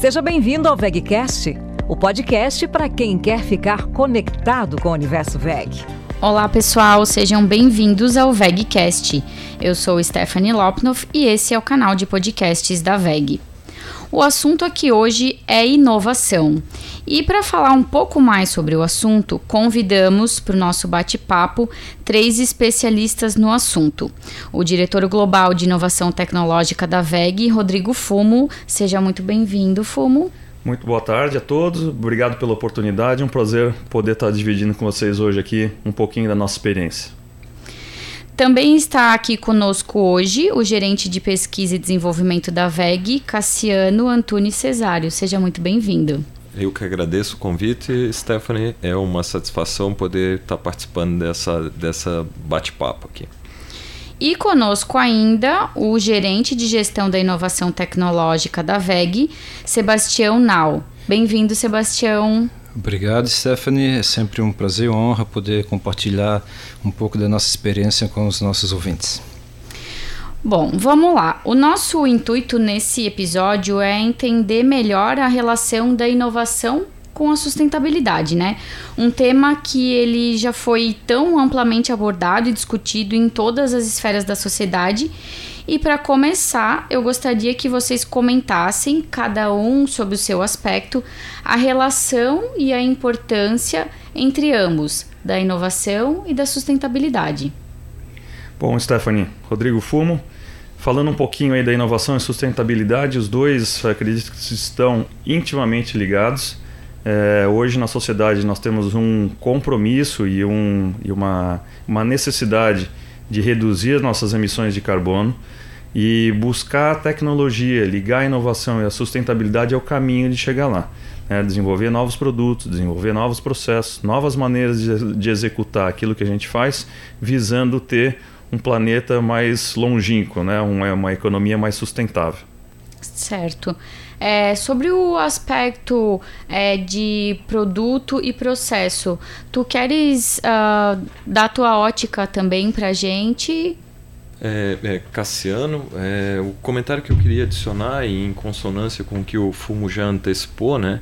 Seja bem-vindo ao VegCast, o podcast para quem quer ficar conectado com o universo VEG. Olá pessoal, sejam bem-vindos ao VegCast. Eu sou Stephanie Lopnoff e esse é o canal de podcasts da VEG. O assunto aqui hoje é inovação. E para falar um pouco mais sobre o assunto, convidamos para o nosso bate-papo três especialistas no assunto. O diretor global de inovação tecnológica da VEG, Rodrigo Fumo. Seja muito bem-vindo, Fumo. Muito boa tarde a todos, obrigado pela oportunidade, é um prazer poder estar dividindo com vocês hoje aqui um pouquinho da nossa experiência. Também está aqui conosco hoje o gerente de pesquisa e desenvolvimento da VEG, Cassiano Antunes Cesário. Seja muito bem-vindo. Eu que agradeço o convite, Stephanie. É uma satisfação poder estar participando dessa, dessa bate-papo aqui. E conosco ainda o gerente de gestão da inovação tecnológica da VEG, Sebastião Nau. Bem-vindo, Sebastião. Obrigado, Stephanie. É sempre um prazer e honra poder compartilhar um pouco da nossa experiência com os nossos ouvintes. Bom, vamos lá. O nosso intuito nesse episódio é entender melhor a relação da inovação com a sustentabilidade, né? Um tema que ele já foi tão amplamente abordado e discutido em todas as esferas da sociedade e para começar, eu gostaria que vocês comentassem, cada um sob o seu aspecto, a relação e a importância entre ambos, da inovação e da sustentabilidade. Bom, Stephanie, Rodrigo Fumo, falando um pouquinho aí da inovação e sustentabilidade, os dois acredito que estão intimamente ligados. É, hoje na sociedade nós temos um compromisso e, um, e uma, uma necessidade de reduzir as nossas emissões de carbono e buscar a tecnologia, ligar a inovação e a sustentabilidade é o caminho de chegar lá. Né? Desenvolver novos produtos, desenvolver novos processos, novas maneiras de, de executar aquilo que a gente faz, visando ter um planeta mais longínquo, né? uma, uma economia mais sustentável. Certo. É, sobre o aspecto é, de produto e processo, tu queres uh, dar tua ótica também para a gente? É, é, Cassiano, é, o comentário que eu queria adicionar, em consonância com o que o Fumo já antecipou, né,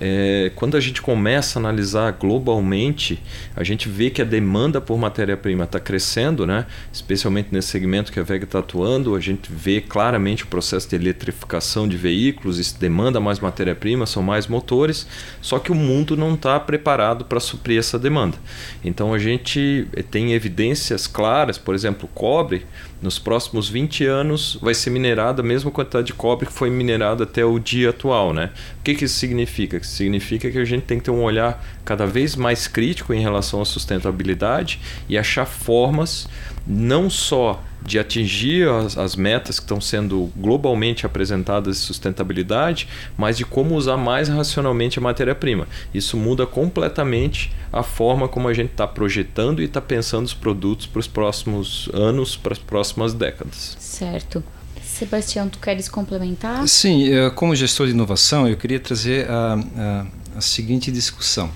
é, quando a gente começa a analisar globalmente, a gente vê que a demanda por matéria-prima está crescendo, né? especialmente nesse segmento que a VEG está atuando. A gente vê claramente o processo de eletrificação de veículos, isso demanda mais matéria-prima, são mais motores, só que o mundo não está preparado para suprir essa demanda. Então a gente tem evidências claras, por exemplo, cobre nos próximos 20 anos vai ser minerada a mesma quantidade de cobre que foi minerada até o dia atual. Né? O que, que isso significa? Significa que a gente tem que ter um olhar cada vez mais crítico em relação à sustentabilidade e achar formas não só de atingir as, as, metas que estão sendo globalmente apresentadas de sustentabilidade, mas de como usar mais racionalmente a matéria-prima. Isso muda completamente a forma como a gente está projetando e está pensando os produtos para os próximos anos, para as próximas décadas. Certo. Sebastião, tu queres complementar? Sim, como gestor de inovação, eu queria trazer a, a, a seguinte discussão.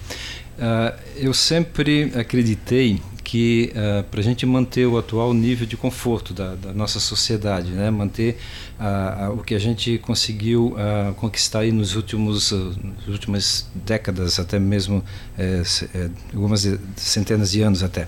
Uh, eu sempre acreditei que uh, para a gente manter o atual nível de conforto da, da nossa sociedade, né, manter uh, uh, o que a gente conseguiu conquistar aí nos últimos nas últimas décadas, até mesmo eh, eh, algumas centenas de anos até.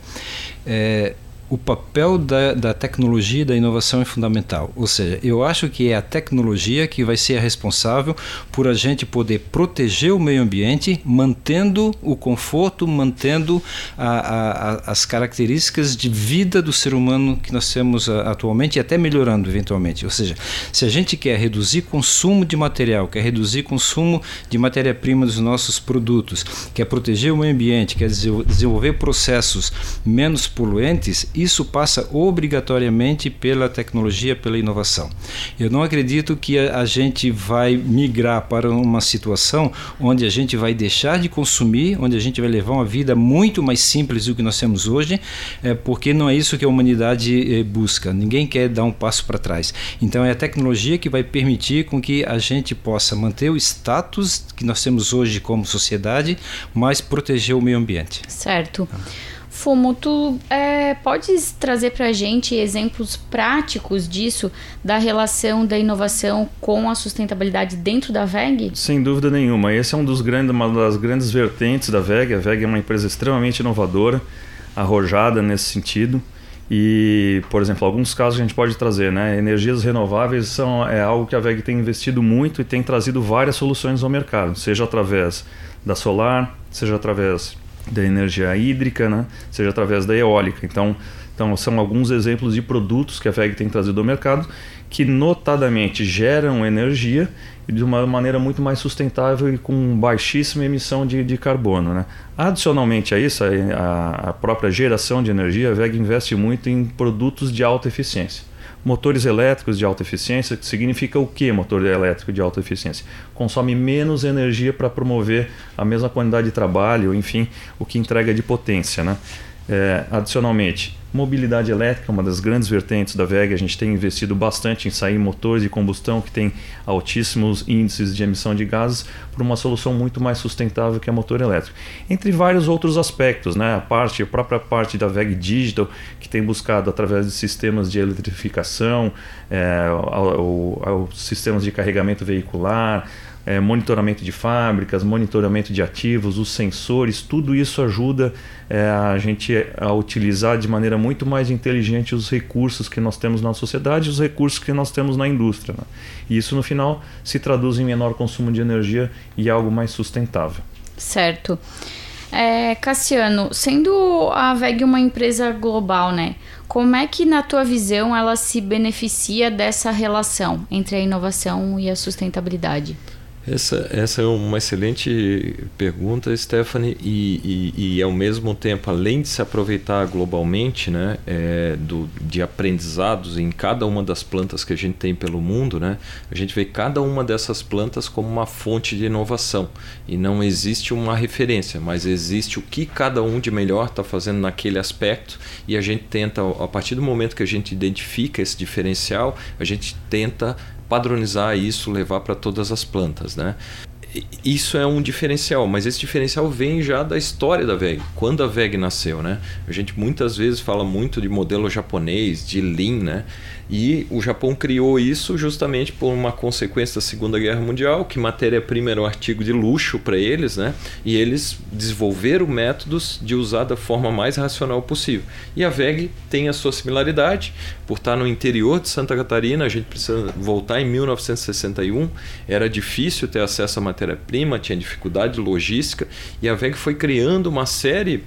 Eh, o papel da, da tecnologia e da inovação é fundamental. Ou seja, eu acho que é a tecnologia que vai ser a responsável por a gente poder proteger o meio ambiente, mantendo o conforto, mantendo a, a, as características de vida do ser humano que nós temos atualmente e até melhorando eventualmente. Ou seja, se a gente quer reduzir consumo de material, quer reduzir consumo de matéria-prima dos nossos produtos, quer proteger o meio ambiente, quer desenvolver processos menos poluentes, isso passa obrigatoriamente pela tecnologia, pela inovação. Eu não acredito que a, gente vai migrar para uma situação onde a gente vai deixar de consumir, onde a gente vai levar uma vida muito mais simples do que nós temos hoje, é, porque não é isso que a humanidade é, busca. Ninguém quer dar um passo para trás. Então é a tecnologia que vai permitir com que a gente possa manter o status que nós temos hoje como sociedade, mas proteger o meio ambiente. Certo. Fumo, tu é, podes trazer para a gente exemplos práticos disso, da relação da inovação com a sustentabilidade dentro da VEG? Sem dúvida nenhuma. Esse é um dos grandes, uma das grandes vertentes da VEG. A VEG é uma empresa extremamente inovadora, arrojada nesse sentido. E, por exemplo, alguns casos que a gente pode trazer, né? Energias renováveis são é algo que a VEG tem investido muito e tem trazido várias soluções ao mercado, seja através da solar, seja através da energia hídrica, né? seja através da eólica. Então, então, são alguns exemplos de produtos que a VEG tem trazido ao mercado que notadamente geram energia de uma maneira muito mais sustentável e com baixíssima emissão de, de carbono. Né? Adicionalmente a isso, a, a própria geração de energia, a VEG investe muito em produtos de alta eficiência motores elétricos de alta eficiência, que significa o que motor elétrico de alta eficiência? Consome menos energia para promover a mesma quantidade de trabalho, enfim, o que entrega de potência. Né? É, adicionalmente, mobilidade elétrica, uma das grandes vertentes da VEG, a gente tem investido bastante em sair motores de combustão que têm altíssimos índices de emissão de gases por uma solução muito mais sustentável que a motor elétrico. Entre vários outros aspectos, né? a, parte, a própria parte da VEG Digital, que tem buscado através de sistemas de eletrificação, é, sistemas de carregamento veicular, é, monitoramento de fábricas, monitoramento de ativos, os sensores, tudo isso ajuda é, a gente a utilizar de maneira muito mais inteligente os recursos que nós temos na sociedade, os recursos que nós temos na indústria. Né? E isso no final se traduz em menor consumo de energia e algo mais sustentável. Certo. É, Cassiano, sendo a VEG uma empresa global, né? Como é que, na tua visão, ela se beneficia dessa relação entre a inovação e a sustentabilidade? Essa, essa é uma excelente pergunta, Stephanie, e, e, e, ao mesmo tempo, além de se aproveitar globalmente né, é, do, de aprendizados em cada uma das plantas que a gente tem pelo mundo, né, a gente vê cada uma dessas plantas como uma fonte de inovação. E não existe uma referência, mas existe o que cada um de melhor está fazendo naquele aspecto, e a gente tenta, a partir do momento que a gente identifica esse diferencial, a gente tenta padronizar isso, levar para todas as plantas, né? Isso é um diferencial, mas esse diferencial vem já da história da VEG, quando a VEG nasceu, né? A gente muitas vezes fala muito de modelo japonês, de Lean, né? E o Japão criou isso justamente por uma consequência da Segunda Guerra Mundial, que matéria-prima era um artigo de luxo para eles, né? E eles desenvolveram métodos de usar da forma mais racional possível. E a VEG tem a sua similaridade, por estar no interior de Santa Catarina, a gente precisa voltar em 1961, era difícil ter acesso à matéria-prima, tinha dificuldade logística, e a VEG foi criando uma série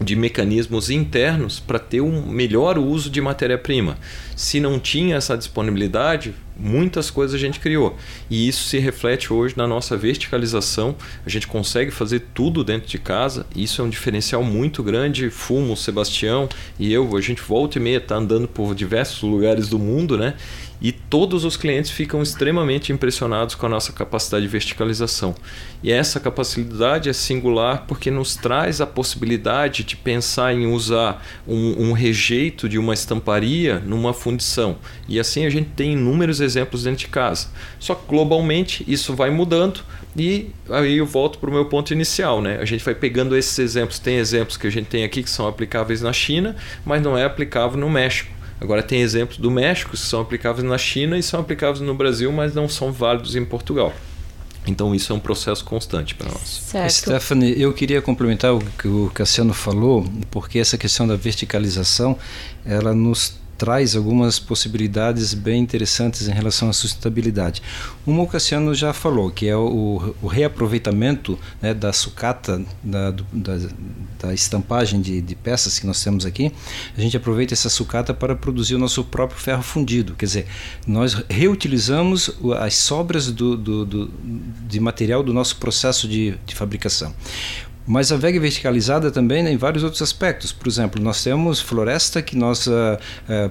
de mecanismos internos para ter um melhor uso de matéria-prima. Se não tinha essa disponibilidade, muitas coisas a gente criou. E isso se reflete hoje na nossa verticalização. A gente consegue fazer tudo dentro de casa. Isso é um diferencial muito grande. Fumo, Sebastião e eu, a gente volta e meia tá andando por diversos lugares do mundo, né? E todos os clientes ficam extremamente impressionados com a nossa capacidade de verticalização. E essa capacidade é singular porque nos traz a possibilidade de pensar em usar um, um rejeito de uma estamparia numa fundição. E assim a gente tem inúmeros exemplos dentro de casa. Só que globalmente isso vai mudando. E aí eu volto para o meu ponto inicial, né? A gente vai pegando esses exemplos. Tem exemplos que a gente tem aqui que são aplicáveis na China, mas não é aplicável no México. Agora tem exemplos do México que são aplicáveis na China e são aplicáveis no Brasil, mas não são válidos em Portugal. Então isso é um processo constante para nós. Certo. Stephanie, eu queria complementar o que o Cassiano falou, porque essa questão da verticalização, ela nos traz algumas possibilidades bem interessantes em relação à sustentabilidade. Uma o Cassiano já falou, que é o, o reaproveitamento né, da sucata, da, da, da estampagem de, de, peças que nós temos aqui. A gente aproveita essa sucata para produzir o nosso próprio ferro fundido. Quer dizer, nós reutilizamos as sobras do, do, do de material do nosso processo de, de fabricação. Mas a VEG verticalizada também né, em vários outros aspectos. Por exemplo, nós temos floresta que nós uh,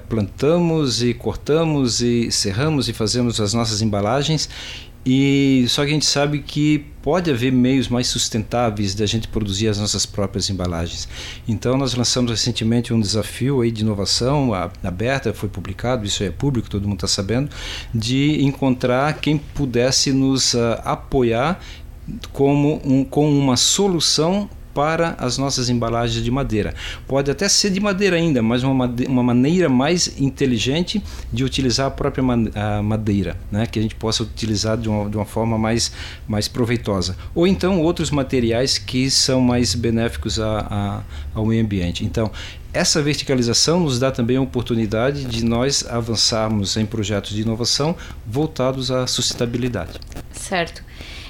plantamos e cortamos e serramos e fazemos as nossas embalagens. E só que a gente sabe que pode haver meios mais sustentáveis da gente produzir as nossas próprias embalagens. Então nós lançamos recentemente um desafio aí de inovação aberta, foi publicado, isso é público, todo mundo está sabendo, de encontrar quem pudesse nos uh, apoiar como um, com uma solução para as nossas embalagens de madeira. Pode até ser de madeira ainda, mas uma, madeira, uma maneira mais inteligente de utilizar a própria madeira, né? que a gente possa utilizar de uma, de uma forma mais, mais proveitosa. Ou então outros materiais que são mais benéficos a, a, ao meio ambiente. Então, essa verticalização nos dá também a oportunidade de nós avançarmos em projetos de inovação voltados à sustentabilidade. Certo.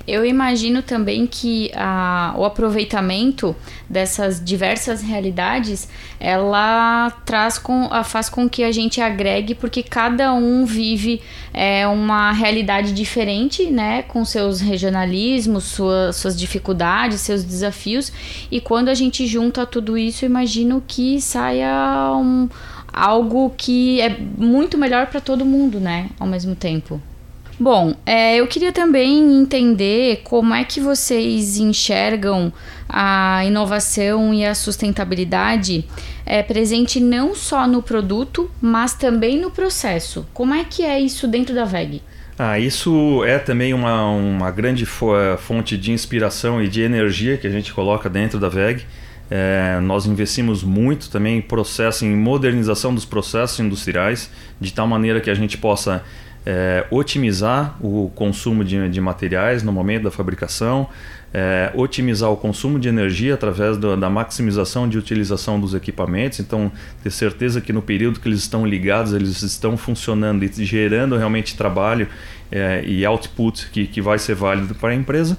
Eu imagino também que a, o aproveitamento dessas diversas realidades, ela traz com, a, faz com que a gente agregue, porque cada um vive é, uma realidade diferente, né, com seus regionalismos, sua, suas dificuldades, seus desafios, e quando a gente junta tudo isso, imagino que saia um, algo que é muito melhor para todo mundo, né, ao mesmo tempo. Bom, é, eu queria também entender como é que vocês enxergam a inovação e a sustentabilidade é, presente não só no produto, mas também no processo. Como é que é isso dentro da VEG? Ah, isso é também uma, uma grande fonte de inspiração e de energia que a gente coloca dentro da VEG. É, nós investimos muito também em processo, em modernização dos processos industriais, de tal maneira que a gente possa é, otimizar o consumo de, de, materiais no momento da fabricação, é, otimizar o consumo de energia através do, da maximização de utilização dos equipamentos. Então, ter certeza que no período que eles estão ligados, eles estão funcionando e gerando realmente trabalho é, e output que, que vai ser válido para a empresa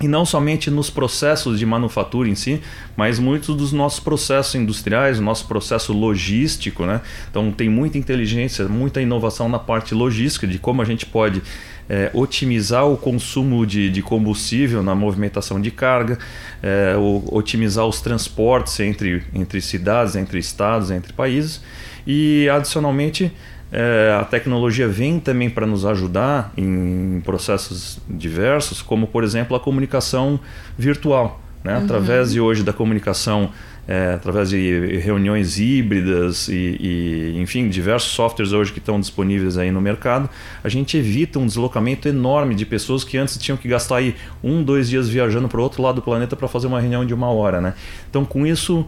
e não somente nos processos de manufatura em si, mas muitos dos nossos processos industriais, nosso processo logístico, né? Então tem muita inteligência, muita inovação na parte logística de como a gente pode é, otimizar o consumo de, de, combustível na movimentação de carga, é, o, otimizar os transportes entre, entre cidades, entre estados, entre países e adicionalmente é, a tecnologia vem também para nos ajudar em processos diversos, como por exemplo a comunicação virtual. Né? Uhum. Através de hoje da comunicação, é, através de reuniões híbridas e, e, enfim, diversos softwares hoje que estão disponíveis aí no mercado, a gente evita um deslocamento enorme de pessoas que antes tinham que gastar aí um, dois dias viajando para o outro lado do planeta para fazer uma reunião de uma hora. Né? Então, com isso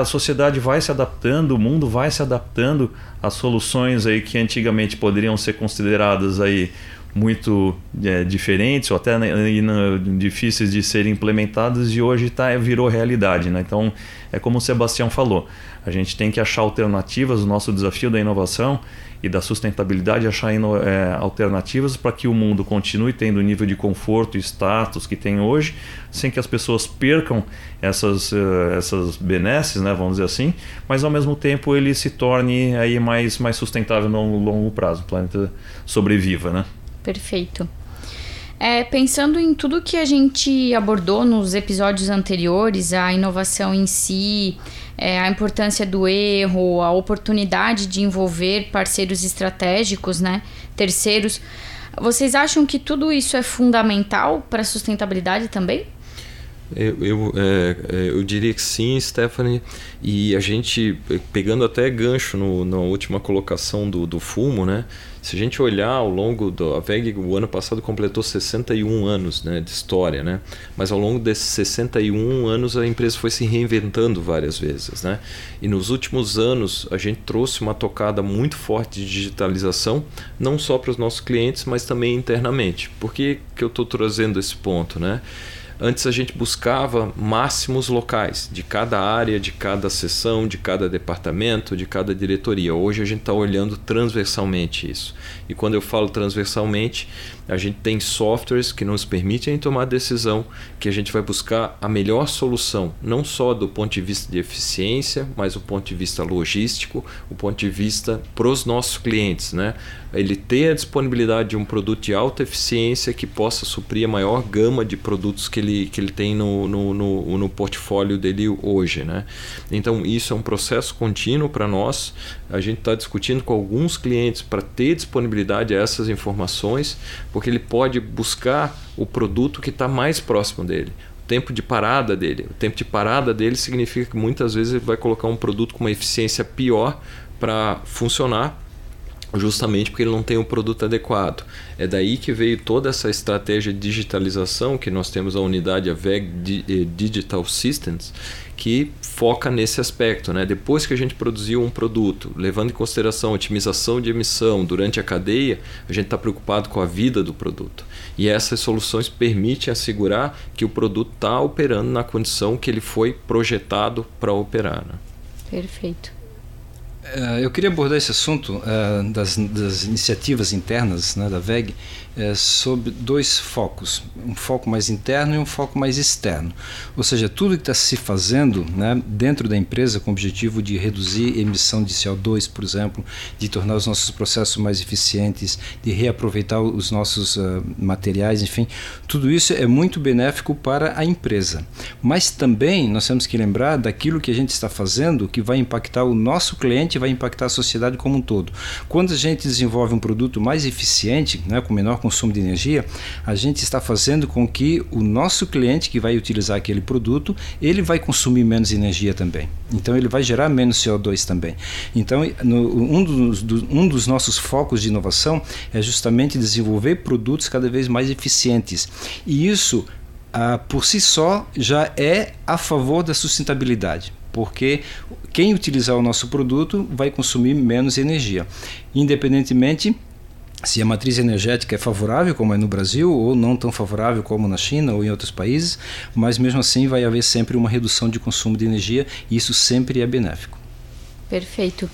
a sociedade vai se adaptando, o mundo vai se adaptando a soluções aí que antigamente poderiam ser consideradas aí muito é, diferentes ou até né, difíceis de serem implementadas e hoje tá, virou realidade. Né? Então, é como o Sebastião falou, a gente tem que achar alternativas, o nosso desafio da inovação e da sustentabilidade, achar é, alternativas para que o mundo continue tendo o nível de conforto e status que tem hoje, sem que as pessoas percam essas, uh, essas benesses, né, vamos dizer assim, mas ao mesmo tempo ele se torne aí mais, mais sustentável no longo prazo, o planeta sobreviva. Né? Perfeito. É, pensando em tudo que a gente abordou nos episódios anteriores, a inovação em si, é, a importância do erro, a oportunidade de envolver parceiros estratégicos, né, terceiros, vocês acham que tudo isso é fundamental para a sustentabilidade também? Eu, eu, é, é, eu, diria que sim, Stephanie. E a gente, pegando até gancho no, na última colocação do, do fumo, né? Se a gente olhar ao longo do. A VEG, o ano passado, completou 61 anos né, de história, né? Mas ao longo desses 61 anos, a empresa foi se reinventando várias vezes, né? E nos últimos anos, a gente trouxe uma tocada muito forte de digitalização, não só para os nossos clientes, mas também internamente. Por que, que eu estou trazendo esse ponto, né? Antes a gente buscava máximos locais de cada área, de cada seção, de cada departamento, de cada diretoria. Hoje a gente está olhando transversalmente isso. E quando eu falo transversalmente, a gente tem softwares que nos permitem tomar decisão, que a gente vai buscar a melhor solução, não só do ponto de vista de eficiência, mas do ponto de vista logístico, o ponto de vista para os nossos clientes, né? Ele ter a disponibilidade de um produto de alta eficiência que possa suprir a maior gama de produtos que ele, que ele tem no, no, no, no portfólio dele hoje, né? Então isso é um processo contínuo para nós. A gente está discutindo com alguns clientes para ter disponibilidade a essas informações porque ele pode buscar o produto que está mais próximo dele. O tempo de parada dele. O tempo de parada dele significa que muitas vezes ele vai colocar um produto com uma eficiência pior para funcionar justamente porque ele não tem o um produto adequado. É daí que veio toda essa estratégia de digitalização que nós temos a unidade a VEG eh, Digital Systems, que foca nesse aspecto. Né? Depois que a gente produziu um produto, levando em consideração a otimização de emissão durante a cadeia, a gente está preocupado com a vida do produto. E essas soluções permitem assegurar que o produto está operando na condição que ele foi projetado para operar. Né? Perfeito. É, eu queria abordar esse assunto uh, das, das, iniciativas internas né, da VEG é, sob dois focos, um foco mais interno e um foco mais externo. Ou seja, tudo que está se fazendo né, dentro da empresa com o objetivo de reduzir emissão de CO2, por exemplo, de tornar os nossos processos mais eficientes, de reaproveitar os nossos uh, materiais, enfim, tudo isso é muito benéfico para a empresa. Mas também nós temos que lembrar daquilo que a gente está fazendo que vai impactar o nosso cliente, vai impactar a sociedade como um todo. Quando a gente desenvolve um produto mais eficiente, né, com menor consumo de energia, a gente está fazendo com que o nosso cliente que vai utilizar aquele produto, ele vai consumir menos energia também. Então ele vai gerar menos CO2 também. Então no, um, dos, do, um dos nossos focos de inovação é justamente desenvolver produtos cada vez mais eficientes. E isso ah, por si só já é a favor da sustentabilidade porque quem utilizar o nosso produto vai consumir menos energia, independentemente se a matriz energética é favorável, como é no Brasil, ou não tão favorável como na China ou em outros países, mas mesmo assim vai haver sempre uma redução de consumo de energia e isso sempre é benéfico. Perfeito.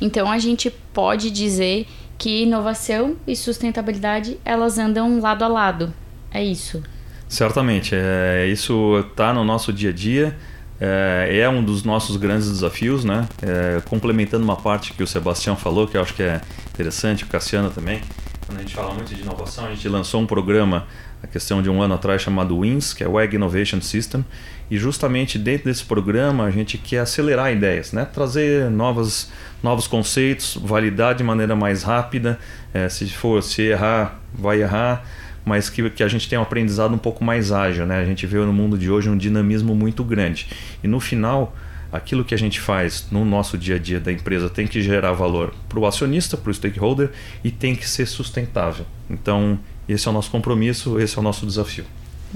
Então a gente pode dizer que inovação e sustentabilidade elas andam lado a lado. É isso. Certamente. É, isso está no nosso dia a dia. É, é, um dos nossos grandes desafios, né? É, complementando uma parte que o Sebastião falou, que eu acho que é interessante, o Cassiano também. Quando a gente fala muito de inovação, a gente lançou um programa, a questão de um ano atrás, chamado WINS, que é o WEG Innovation System, e justamente dentro desse programa a gente quer acelerar ideias, né? Trazer novas, novos conceitos, validar de maneira mais rápida. É, se for se errar, vai errar mas que, que a gente tem um aprendizado um pouco mais ágil. Né? A gente vê no mundo de hoje um dinamismo muito grande. E no final, aquilo que a gente faz no nosso dia a dia da empresa tem que gerar valor para o acionista, para o stakeholder e tem que ser sustentável. Então, esse é o nosso compromisso, esse é o nosso desafio.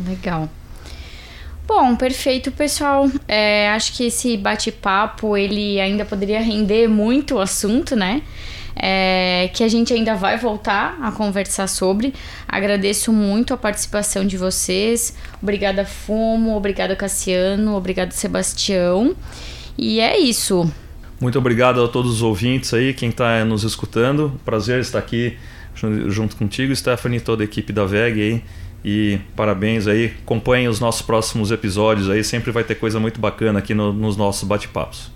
Legal. Bom, perfeito, pessoal. É, acho que esse bate-papo ele ainda poderia render muito o assunto, né? É, que a gente ainda vai voltar a conversar sobre. Agradeço muito a participação de vocês. Obrigada, Fumo. Obrigada, Cassiano. Obrigada, Sebastião. E é isso. Muito obrigado a todos os ouvintes aí, quem está nos escutando. Prazer estar aqui junto contigo, Stephanie, toda a equipe da VEG aí. E parabéns aí, acompanhem os nossos próximos episódios aí, sempre vai ter coisa muito bacana aqui no, nos nossos bate-papos.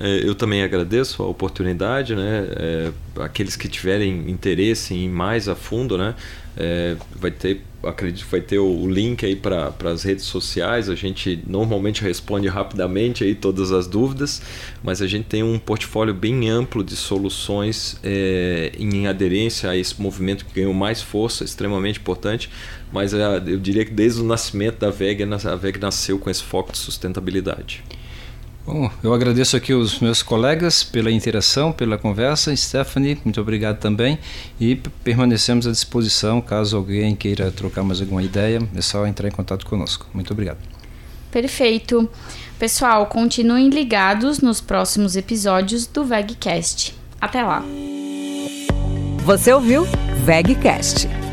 É, eu também agradeço a oportunidade, né? É, aqueles que tiverem interesse em ir mais a fundo, né? É, vai ter, acredito que vai ter o, link aí para as redes sociais. A gente normalmente responde rapidamente aí todas as dúvidas, mas a gente tem um portfólio bem amplo de soluções é, em aderência a esse movimento que ganhou mais força, extremamente importante. Mas é, eu diria que desde o nascimento da VEG, a VEG nasceu com esse foco de sustentabilidade. Bom, eu agradeço aqui os meus colegas pela interação, pela conversa. Stephanie, muito obrigado também. E permanecemos à disposição caso alguém queira trocar mais alguma ideia, é só entrar em contato conosco. Muito obrigado. Perfeito. Pessoal, continuem ligados nos próximos episódios do VegCast. Até lá. Você ouviu VegCast